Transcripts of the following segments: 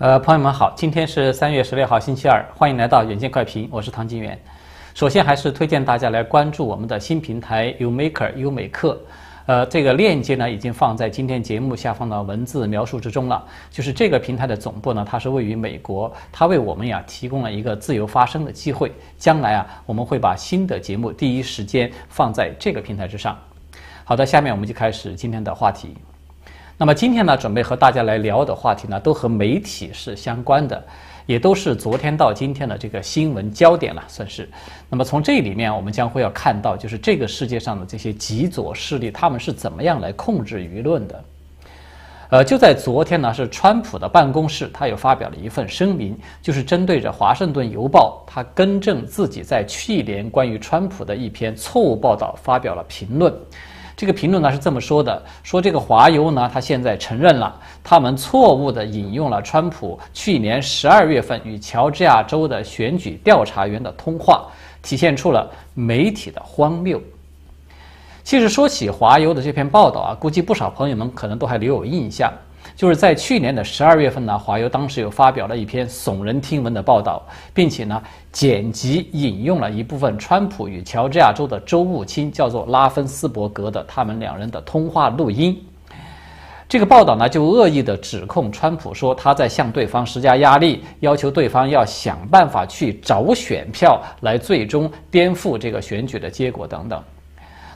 呃，朋友们好，今天是三月十六号，星期二，欢迎来到远见快评，我是唐金元。首先还是推荐大家来关注我们的新平台 UMaker 优美课。呃，这个链接呢已经放在今天节目下方的文字描述之中了。就是这个平台的总部呢，它是位于美国，它为我们呀提供了一个自由发声的机会。将来啊，我们会把新的节目第一时间放在这个平台之上。好的，下面我们就开始今天的话题。那么今天呢，准备和大家来聊的话题呢，都和媒体是相关的。也都是昨天到今天的这个新闻焦点了，算是。那么从这里面，我们将会要看到，就是这个世界上的这些极左势力，他们是怎么样来控制舆论的。呃，就在昨天呢，是川普的办公室，他又发表了一份声明，就是针对着《华盛顿邮报》，他更正自己在去年关于川普的一篇错误报道，发表了评论。这个评论呢是这么说的：说这个华邮呢，他现在承认了，他们错误地引用了川普去年十二月份与乔治亚州的选举调查员的通话，体现出了媒体的荒谬。其实说起华邮的这篇报道啊，估计不少朋友们可能都还留有印象。就是在去年的十二月份呢，华邮当时有发表了一篇耸人听闻的报道，并且呢剪辑引用了一部分川普与乔治亚州的州务卿叫做拉芬斯伯格的他们两人的通话录音。这个报道呢就恶意的指控川普说他在向对方施加压力，要求对方要想办法去找选票来最终颠覆这个选举的结果等等。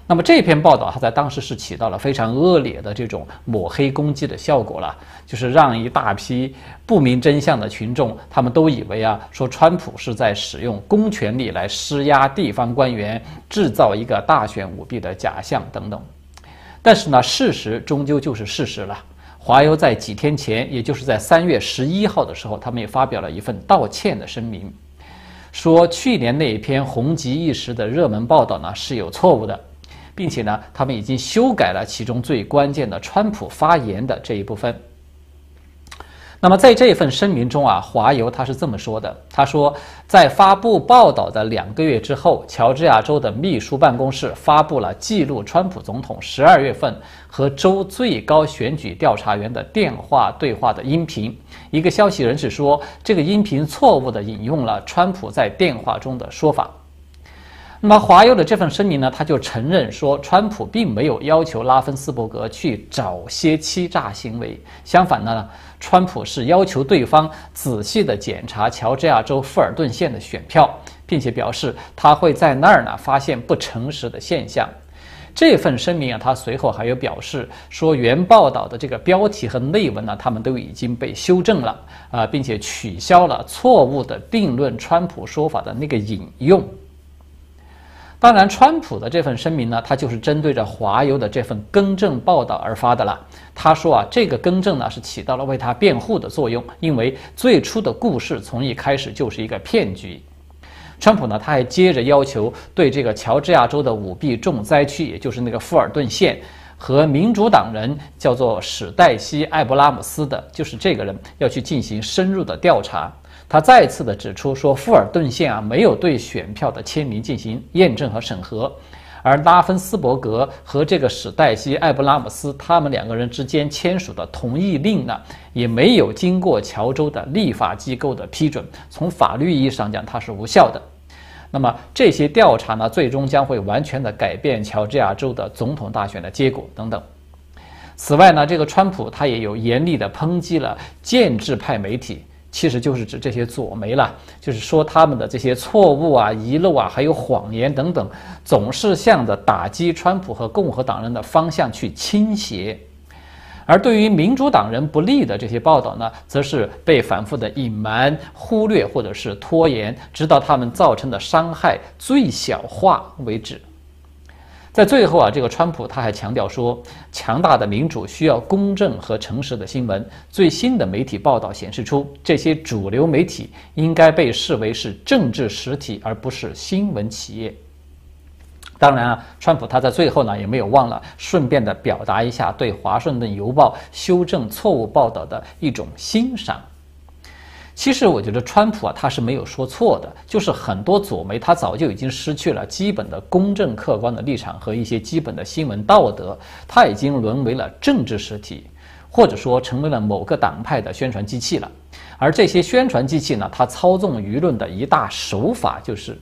那么这篇报道，它在当时是起到了非常恶劣的这种抹黑攻击的效果了，就是让一大批不明真相的群众，他们都以为啊，说川普是在使用公权力来施压地方官员，制造一个大选舞弊的假象等等。但是呢，事实终究就是事实了。华邮在几天前，也就是在三月十一号的时候，他们也发表了一份道歉的声明，说去年那一篇红极一时的热门报道呢是有错误的。并且呢，他们已经修改了其中最关键的川普发言的这一部分。那么在这份声明中啊，华邮他是这么说的：他说，在发布报道的两个月之后，乔治亚州的秘书办公室发布了记录川普总统十二月份和州最高选举调查员的电话对话的音频。一个消息人士说，这个音频错误地引用了川普在电话中的说法。那么华邮的这份声明呢，他就承认说，川普并没有要求拉芬斯伯格去找些欺诈行为，相反呢，川普是要求对方仔细的检查乔治亚州富尔顿县的选票，并且表示他会在那儿呢发现不诚实的现象。这份声明啊，他随后还有表示说，原报道的这个标题和内文呢，他们都已经被修正了啊，并且取消了错误的定论川普说法的那个引用。当然，川普的这份声明呢，他就是针对着华邮的这份更正报道而发的了。他说啊，这个更正呢是起到了为他辩护的作用，因为最初的故事从一开始就是一个骗局。川普呢，他还接着要求对这个乔治亚州的舞弊重灾区，也就是那个富尔顿县和民主党人叫做史黛西·艾布拉姆斯的，就是这个人要去进行深入的调查。他再次的指出说，富尔顿县啊没有对选票的签名进行验证和审核，而拉芬斯伯格和这个史黛西·艾布拉姆斯他们两个人之间签署的同意令呢，也没有经过乔州的立法机构的批准，从法律意义上讲，它是无效的。那么这些调查呢，最终将会完全的改变乔治亚州的总统大选的结果等等。此外呢，这个川普他也有严厉的抨击了建制派媒体。其实就是指这些左媒了，就是说他们的这些错误啊、遗漏啊，还有谎言等等，总是向着打击川普和共和党人的方向去倾斜。而对于民主党人不利的这些报道呢，则是被反复的隐瞒、忽略或者是拖延，直到他们造成的伤害最小化为止。在最后啊，这个川普他还强调说，强大的民主需要公正和诚实的新闻。最新的媒体报道显示出，这些主流媒体应该被视为是政治实体，而不是新闻企业。当然啊，川普他在最后呢也没有忘了顺便的表达一下对《华盛顿邮报》修正错误报道的一种欣赏。其实我觉得川普啊，他是没有说错的，就是很多左媒他早就已经失去了基本的公正客观的立场和一些基本的新闻道德，他已经沦为了政治实体，或者说成为了某个党派的宣传机器了。而这些宣传机器呢，它操纵舆论的一大手法就是，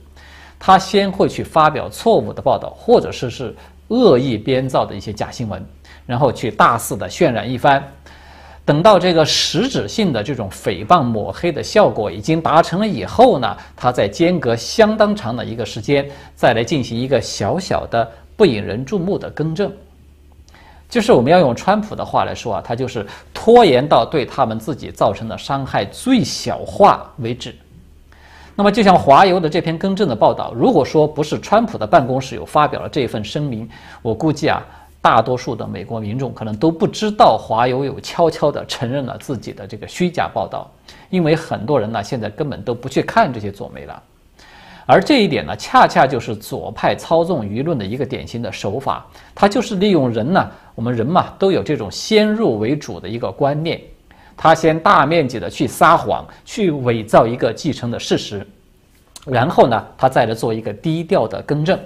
它先会去发表错误的报道，或者是是恶意编造的一些假新闻，然后去大肆的渲染一番。等到这个实质性的这种诽谤抹黑的效果已经达成了以后呢，他再间隔相当长的一个时间，再来进行一个小小的不引人注目的更正。就是我们要用川普的话来说啊，他就是拖延到对他们自己造成的伤害最小化为止。那么，就像华油的这篇更正的报道，如果说不是川普的办公室有发表了这份声明，我估计啊。大多数的美国民众可能都不知道华友有悄悄地承认了自己的这个虚假报道，因为很多人呢现在根本都不去看这些左媒了，而这一点呢恰恰就是左派操纵舆论的一个典型的手法，他就是利用人呢，我们人嘛都有这种先入为主的一个观念，他先大面积的去撒谎，去伪造一个继承的事实，然后呢他再来做一个低调的更正。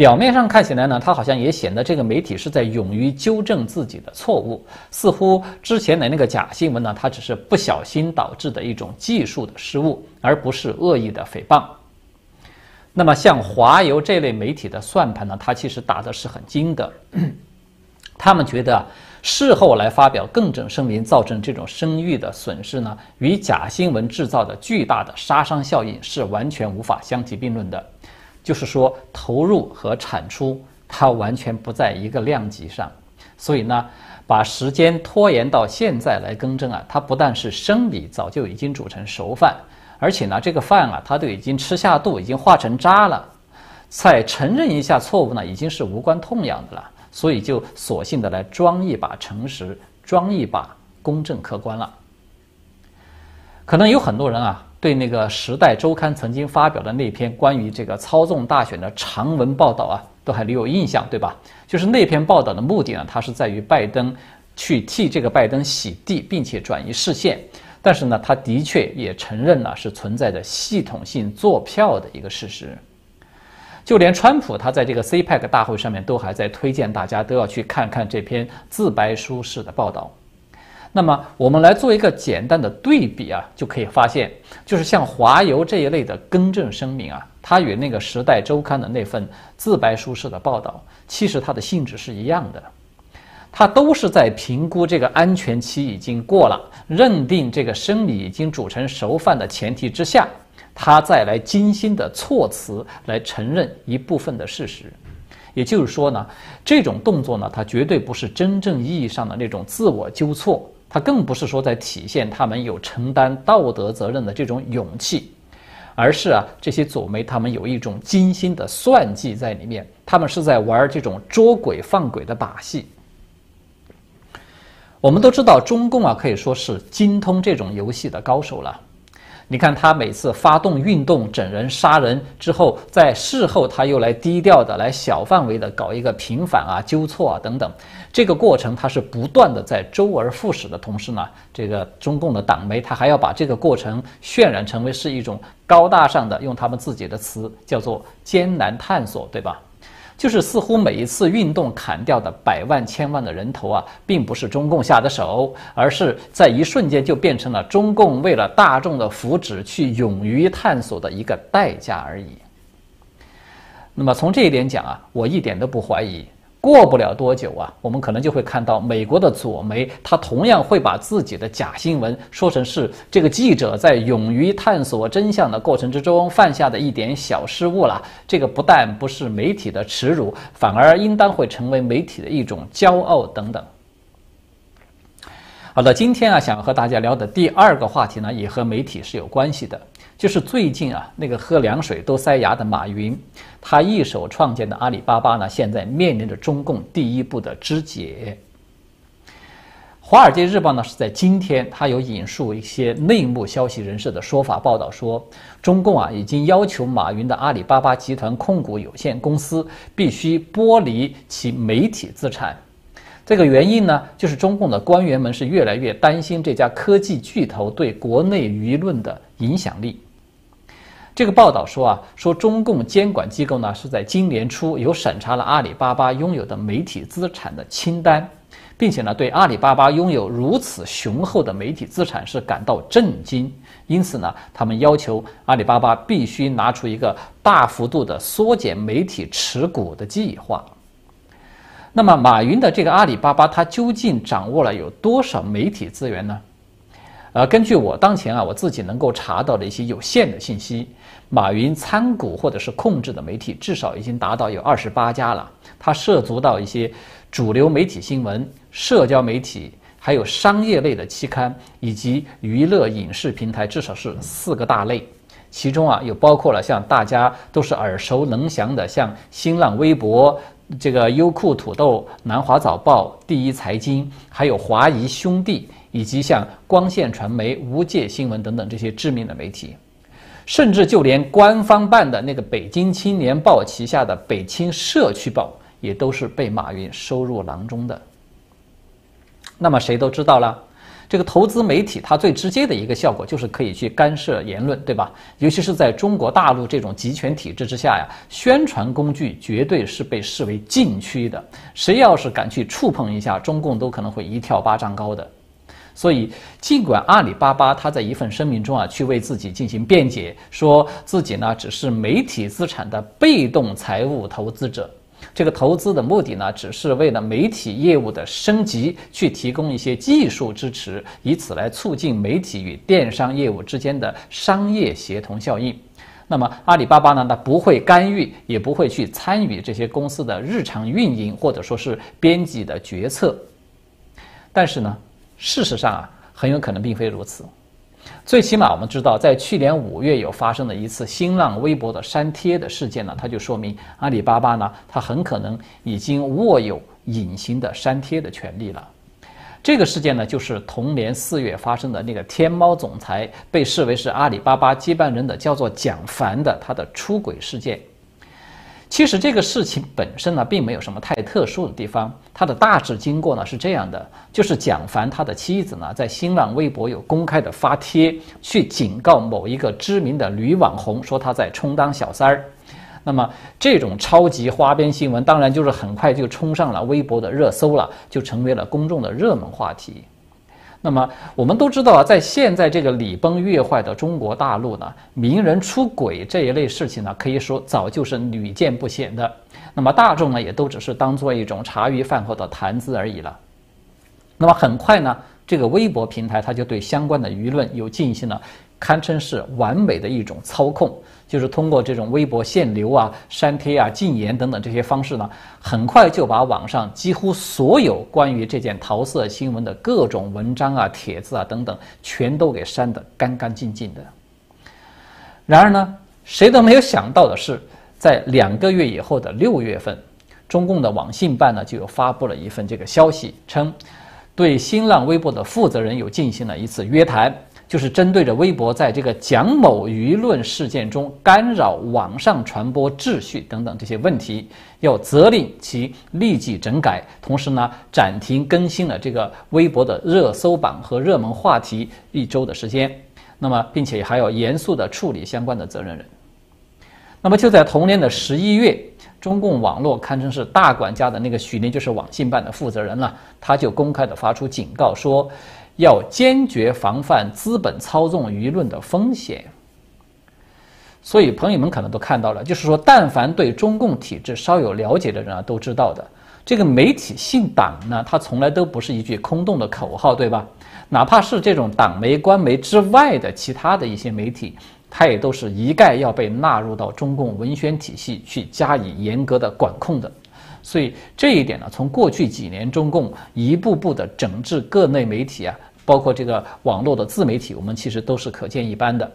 表面上看起来呢，他好像也显得这个媒体是在勇于纠正自己的错误，似乎之前的那个假新闻呢，它只是不小心导致的一种技术的失误，而不是恶意的诽谤。那么像华油这类媒体的算盘呢，它其实打的是很精的。他们觉得事后来发表更正声明，造成这种声誉的损失呢，与假新闻制造的巨大的杀伤效应是完全无法相提并论的。就是说，投入和产出它完全不在一个量级上，所以呢，把时间拖延到现在来更正啊，它不但是生米早就已经煮成熟饭，而且呢，这个饭啊，它都已经吃下肚，已经化成渣了，再承认一下错误呢，已经是无关痛痒的了，所以就索性的来装一把诚实，装一把公正客观了。可能有很多人啊。对那个《时代周刊》曾经发表的那篇关于这个操纵大选的长文报道啊，都还留有印象，对吧？就是那篇报道的目的呢，它是在于拜登去替这个拜登洗地，并且转移视线。但是呢，他的确也承认了是存在着系统性做票的一个事实。就连川普他在这个 CPEC 大会上面都还在推荐大家都要去看看这篇自白书式的报道。那么我们来做一个简单的对比啊，就可以发现，就是像华油这一类的更正声明啊，它与那个《时代周刊》的那份自白书式的报道，其实它的性质是一样的，它都是在评估这个安全期已经过了，认定这个生米已经煮成熟饭的前提之下，他再来精心的措辞来承认一部分的事实。也就是说呢，这种动作呢，它绝对不是真正意义上的那种自我纠错。他更不是说在体现他们有承担道德责任的这种勇气，而是啊，这些左媒他们有一种精心的算计在里面，他们是在玩这种捉鬼放鬼的把戏。我们都知道，中共啊可以说是精通这种游戏的高手了。你看他每次发动运动整人杀人之后，在事后他又来低调的来小范围的搞一个平反啊、纠错啊等等，这个过程他是不断的在周而复始的同时呢，这个中共的党媒他还要把这个过程渲染成为是一种高大上的，用他们自己的词叫做艰难探索，对吧？就是似乎每一次运动砍掉的百万千万的人头啊，并不是中共下的手，而是在一瞬间就变成了中共为了大众的福祉去勇于探索的一个代价而已。那么从这一点讲啊，我一点都不怀疑。过不了多久啊，我们可能就会看到美国的左媒，他同样会把自己的假新闻说成是这个记者在勇于探索真相的过程之中犯下的一点小失误了。这个不但不是媒体的耻辱，反而应当会成为媒体的一种骄傲等等。好的，今天啊，想和大家聊的第二个话题呢，也和媒体是有关系的。就是最近啊，那个喝凉水都塞牙的马云，他一手创建的阿里巴巴呢，现在面临着中共第一步的肢解。华尔街日报呢是在今天，他有引述一些内幕消息人士的说法报道说，中共啊已经要求马云的阿里巴巴集团控股有限公司必须剥离其媒体资产。这个原因呢，就是中共的官员们是越来越担心这家科技巨头对国内舆论的影响力。这个报道说啊，说中共监管机构呢是在今年初有审查了阿里巴巴拥有的媒体资产的清单，并且呢，对阿里巴巴拥有如此雄厚的媒体资产是感到震惊。因此呢，他们要求阿里巴巴必须拿出一个大幅度的缩减媒体持股的计划。那么，马云的这个阿里巴巴，它究竟掌握了有多少媒体资源呢？呃，根据我当前啊我自己能够查到的一些有限的信息，马云参股或者是控制的媒体至少已经达到有二十八家了。它涉足到一些主流媒体新闻、社交媒体，还有商业类的期刊以及娱乐影视平台，至少是四个大类。其中啊，又包括了像大家都是耳熟能详的，像新浪微博。这个优酷土豆、南华早报、第一财经，还有华谊兄弟，以及像光线传媒、无界新闻等等这些知名的媒体，甚至就连官方办的那个北京青年报旗下的北青社区报，也都是被马云收入囊中的。那么谁都知道了。这个投资媒体，它最直接的一个效果就是可以去干涉言论，对吧？尤其是在中国大陆这种集权体制之下呀，宣传工具绝对是被视为禁区的。谁要是敢去触碰一下，中共都可能会一跳八丈高的。所以，尽管阿里巴巴他在一份声明中啊，去为自己进行辩解，说自己呢只是媒体资产的被动财务投资者。这个投资的目的呢，只是为了媒体业务的升级，去提供一些技术支持，以此来促进媒体与电商业务之间的商业协同效应。那么阿里巴巴呢，它不会干预，也不会去参与这些公司的日常运营，或者说是编辑的决策。但是呢，事实上啊，很有可能并非如此。最起码我们知道，在去年五月有发生的一次新浪微博的删帖的事件呢，它就说明阿里巴巴呢，它很可能已经握有隐形的删帖的权利了。这个事件呢，就是同年四月发生的那个天猫总裁被视为是阿里巴巴接班人的叫做蒋凡的他的出轨事件。其实这个事情本身呢，并没有什么太特殊的地方。它的大致经过呢是这样的：就是蒋凡他的妻子呢，在新浪微博有公开的发帖，去警告某一个知名的女网红，说他在充当小三儿。那么这种超级花边新闻，当然就是很快就冲上了微博的热搜了，就成为了公众的热门话题。那么我们都知道啊，在现在这个礼崩乐坏的中国大陆呢，名人出轨这一类事情呢，可以说早就是屡见不鲜的。那么大众呢，也都只是当做一种茶余饭后的谈资而已了。那么很快呢，这个微博平台它就对相关的舆论有进行了堪称是完美的一种操控。就是通过这种微博限流啊、删帖啊、禁言等等这些方式呢，很快就把网上几乎所有关于这件桃色新闻的各种文章啊、帖子啊等等，全都给删得干干净净的。然而呢，谁都没有想到的是，在两个月以后的六月份，中共的网信办呢就发布了一份这个消息，称对新浪微博的负责人有进行了一次约谈。就是针对着微博在这个蒋某舆论事件中干扰网上传播秩序等等这些问题，要责令其立即整改，同时呢暂停更新了这个微博的热搜榜和热门话题一周的时间。那么，并且还要严肃地处理相关的责任人。那么就在同年的十一月，中共网络堪称是大管家的那个许林，就是网信办的负责人了，他就公开的发出警告说。要坚决防范资本操纵舆论的风险。所以，朋友们可能都看到了，就是说，但凡对中共体制稍有了解的人啊，都知道的，这个媒体姓党呢，它从来都不是一句空洞的口号，对吧？哪怕是这种党媒、官媒之外的其他的一些媒体，它也都是一概要被纳入到中共文宣体系去加以严格的管控的。所以，这一点呢，从过去几年中共一步步的整治各类媒体啊。包括这个网络的自媒体，我们其实都是可见一斑的。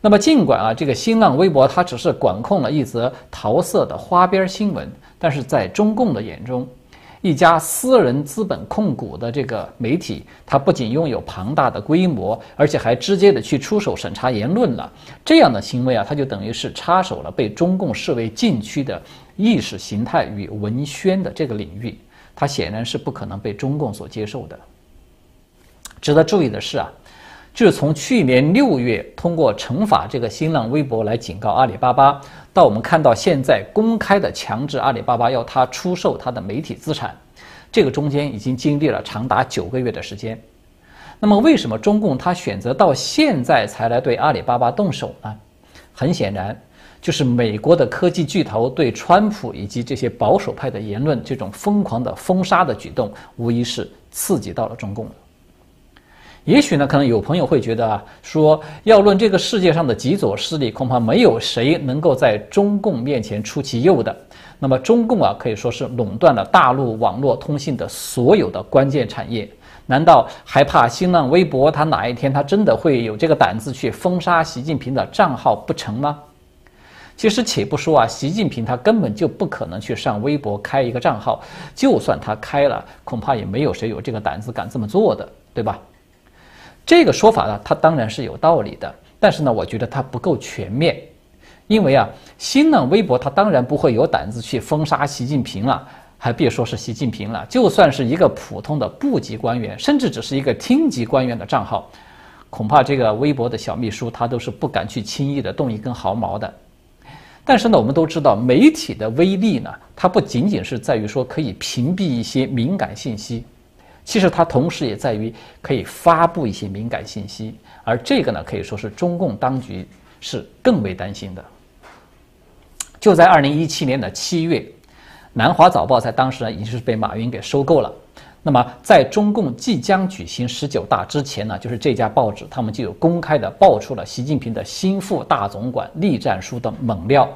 那么，尽管啊，这个新浪微博它只是管控了一则桃色的花边新闻，但是在中共的眼中，一家私人资本控股的这个媒体，它不仅拥有庞大的规模，而且还直接的去出手审查言论了。这样的行为啊，它就等于是插手了被中共视为禁区的意识形态与文宣的这个领域，它显然是不可能被中共所接受的。值得注意的是啊，就是从去年六月通过惩罚这个新浪微博来警告阿里巴巴，到我们看到现在公开的强制阿里巴巴要它出售它的媒体资产，这个中间已经经历了长达九个月的时间。那么，为什么中共他选择到现在才来对阿里巴巴动手呢？很显然，就是美国的科技巨头对川普以及这些保守派的言论这种疯狂的封杀的举动，无疑是刺激到了中共。也许呢，可能有朋友会觉得啊，说要论这个世界上的极左势力，恐怕没有谁能够在中共面前出其右的。那么中共啊，可以说是垄断了大陆网络通信的所有的关键产业，难道还怕新浪微博？他哪一天他真的会有这个胆子去封杀习近平的账号不成吗？其实且不说啊，习近平他根本就不可能去上微博开一个账号，就算他开了，恐怕也没有谁有这个胆子敢这么做的，对吧？这个说法呢，它当然是有道理的，但是呢，我觉得它不够全面，因为啊，新浪微博它当然不会有胆子去封杀习近平了，还别说是习近平了，就算是一个普通的部级官员，甚至只是一个厅级官员的账号，恐怕这个微博的小秘书他都是不敢去轻易的动一根毫毛的。但是呢，我们都知道媒体的威力呢，它不仅仅是在于说可以屏蔽一些敏感信息。其实它同时也在于可以发布一些敏感信息，而这个呢可以说是中共当局是更为担心的。就在二零一七年的七月，南华早报在当时呢已经是被马云给收购了。那么在中共即将举行十九大之前呢，就是这家报纸他们就有公开的爆出了习近平的心腹大总管栗战书的猛料。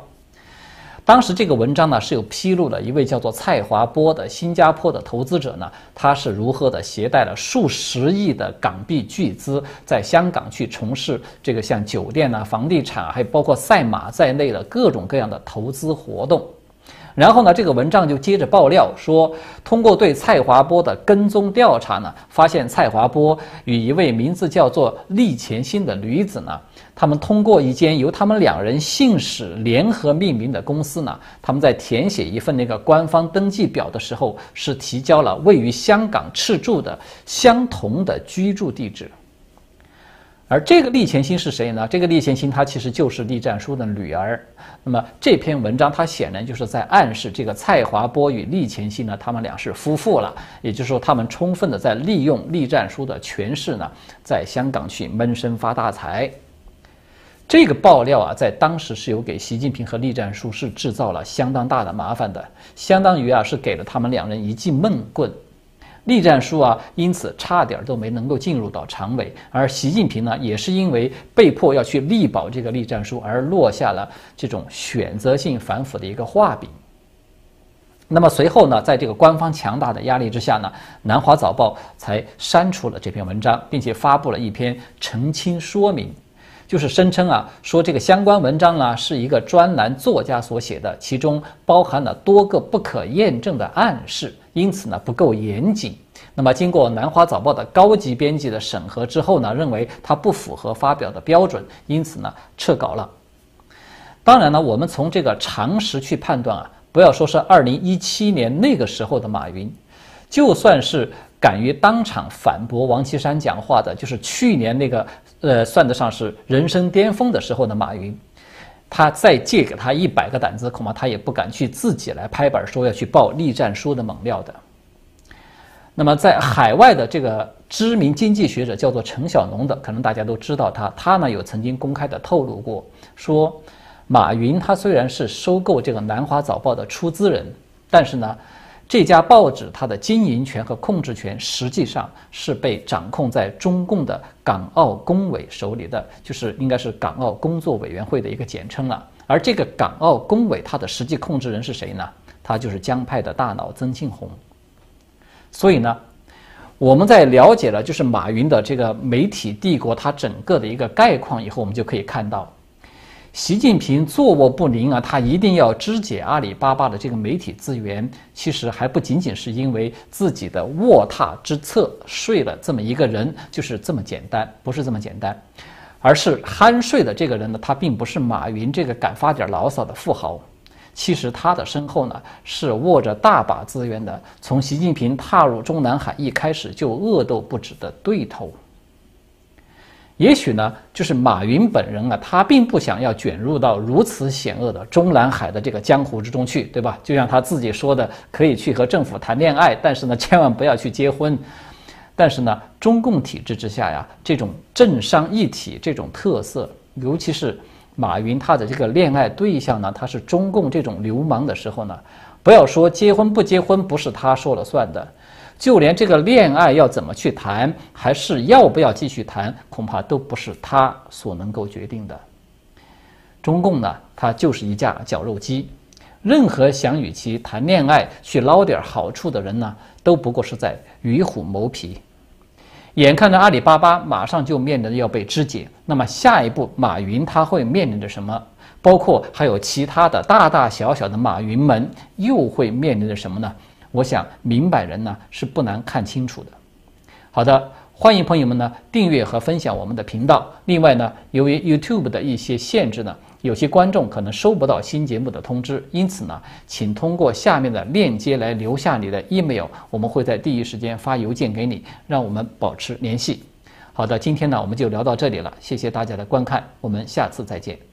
当时这个文章呢是有披露了一位叫做蔡华波的新加坡的投资者呢，他是如何的携带了数十亿的港币巨资，在香港去从事这个像酒店啊、房地产，还有包括赛马在内的各种各样的投资活动。然后呢，这个文章就接着爆料说，通过对蔡华波的跟踪调查呢，发现蔡华波与一位名字叫做厉前新的女子呢，他们通过一间由他们两人姓氏联合命名的公司呢，他们在填写一份那个官方登记表的时候，是提交了位于香港赤柱的相同的居住地址。而这个厉前新是谁呢？这个厉前新她其实就是栗战书的女儿。那么这篇文章它显然就是在暗示这个蔡华波与厉前新呢，他们俩是夫妇了。也就是说，他们充分的在利用栗战书的权势呢，在香港去闷声发大财。这个爆料啊，在当时是有给习近平和栗战书是制造了相当大的麻烦的，相当于啊是给了他们两人一记闷棍。栗战书啊，因此差点都没能够进入到常委，而习近平呢，也是因为被迫要去力保这个栗战书，而落下了这种选择性反腐的一个画饼。那么随后呢，在这个官方强大的压力之下呢，南华早报才删除了这篇文章，并且发布了一篇澄清说明。就是声称啊，说这个相关文章呢是一个专栏作家所写的，其中包含了多个不可验证的暗示，因此呢不够严谨。那么经过南华早报的高级编辑的审核之后呢，认为它不符合发表的标准，因此呢撤稿了。当然呢，我们从这个常识去判断啊，不要说是二零一七年那个时候的马云，就算是。敢于当场反驳王岐山讲话的，就是去年那个，呃，算得上是人生巅峰的时候的马云。他再借给他一百个胆子，恐怕他也不敢去自己来拍板说要去报栗战书的猛料的。那么，在海外的这个知名经济学者叫做陈小农的，可能大家都知道他，他呢有曾经公开的透露过，说马云他虽然是收购这个南华早报的出资人，但是呢。这家报纸它的经营权和控制权实际上是被掌控在中共的港澳工委手里的，就是应该是港澳工作委员会的一个简称了。而这个港澳工委它的实际控制人是谁呢？他就是江派的大脑曾庆红。所以呢，我们在了解了就是马云的这个媒体帝国它整个的一个概况以后，我们就可以看到。习近平坐卧不宁啊，他一定要肢解阿里巴巴的这个媒体资源，其实还不仅仅是因为自己的卧榻之侧睡了这么一个人，就是这么简单，不是这么简单，而是酣睡的这个人呢，他并不是马云这个敢发点牢骚的富豪，其实他的身后呢是握着大把资源的，从习近平踏入中南海一开始就恶斗不止的对头。也许呢，就是马云本人啊，他并不想要卷入到如此险恶的中南海的这个江湖之中去，对吧？就像他自己说的，可以去和政府谈恋爱，但是呢，千万不要去结婚。但是呢，中共体制之下呀，这种政商一体这种特色，尤其是马云他的这个恋爱对象呢，他是中共这种流氓的时候呢，不要说结婚不结婚不是他说了算的，就连这个恋爱要怎么去谈，还是要不要继续谈，恐怕都不是他所能够决定的。中共呢，它就是一架绞肉机，任何想与其谈恋爱去捞点好处的人呢。都不过是在与虎谋皮，眼看着阿里巴巴马上就面临着要被肢解，那么下一步马云他会面临着什么？包括还有其他的大大小小的马云们又会面临着什么呢？我想明白人呢是不难看清楚的。好的，欢迎朋友们呢订阅和分享我们的频道。另外呢，由于 YouTube 的一些限制呢。有些观众可能收不到新节目的通知，因此呢，请通过下面的链接来留下你的 email，我们会在第一时间发邮件给你，让我们保持联系。好的，今天呢我们就聊到这里了，谢谢大家的观看，我们下次再见。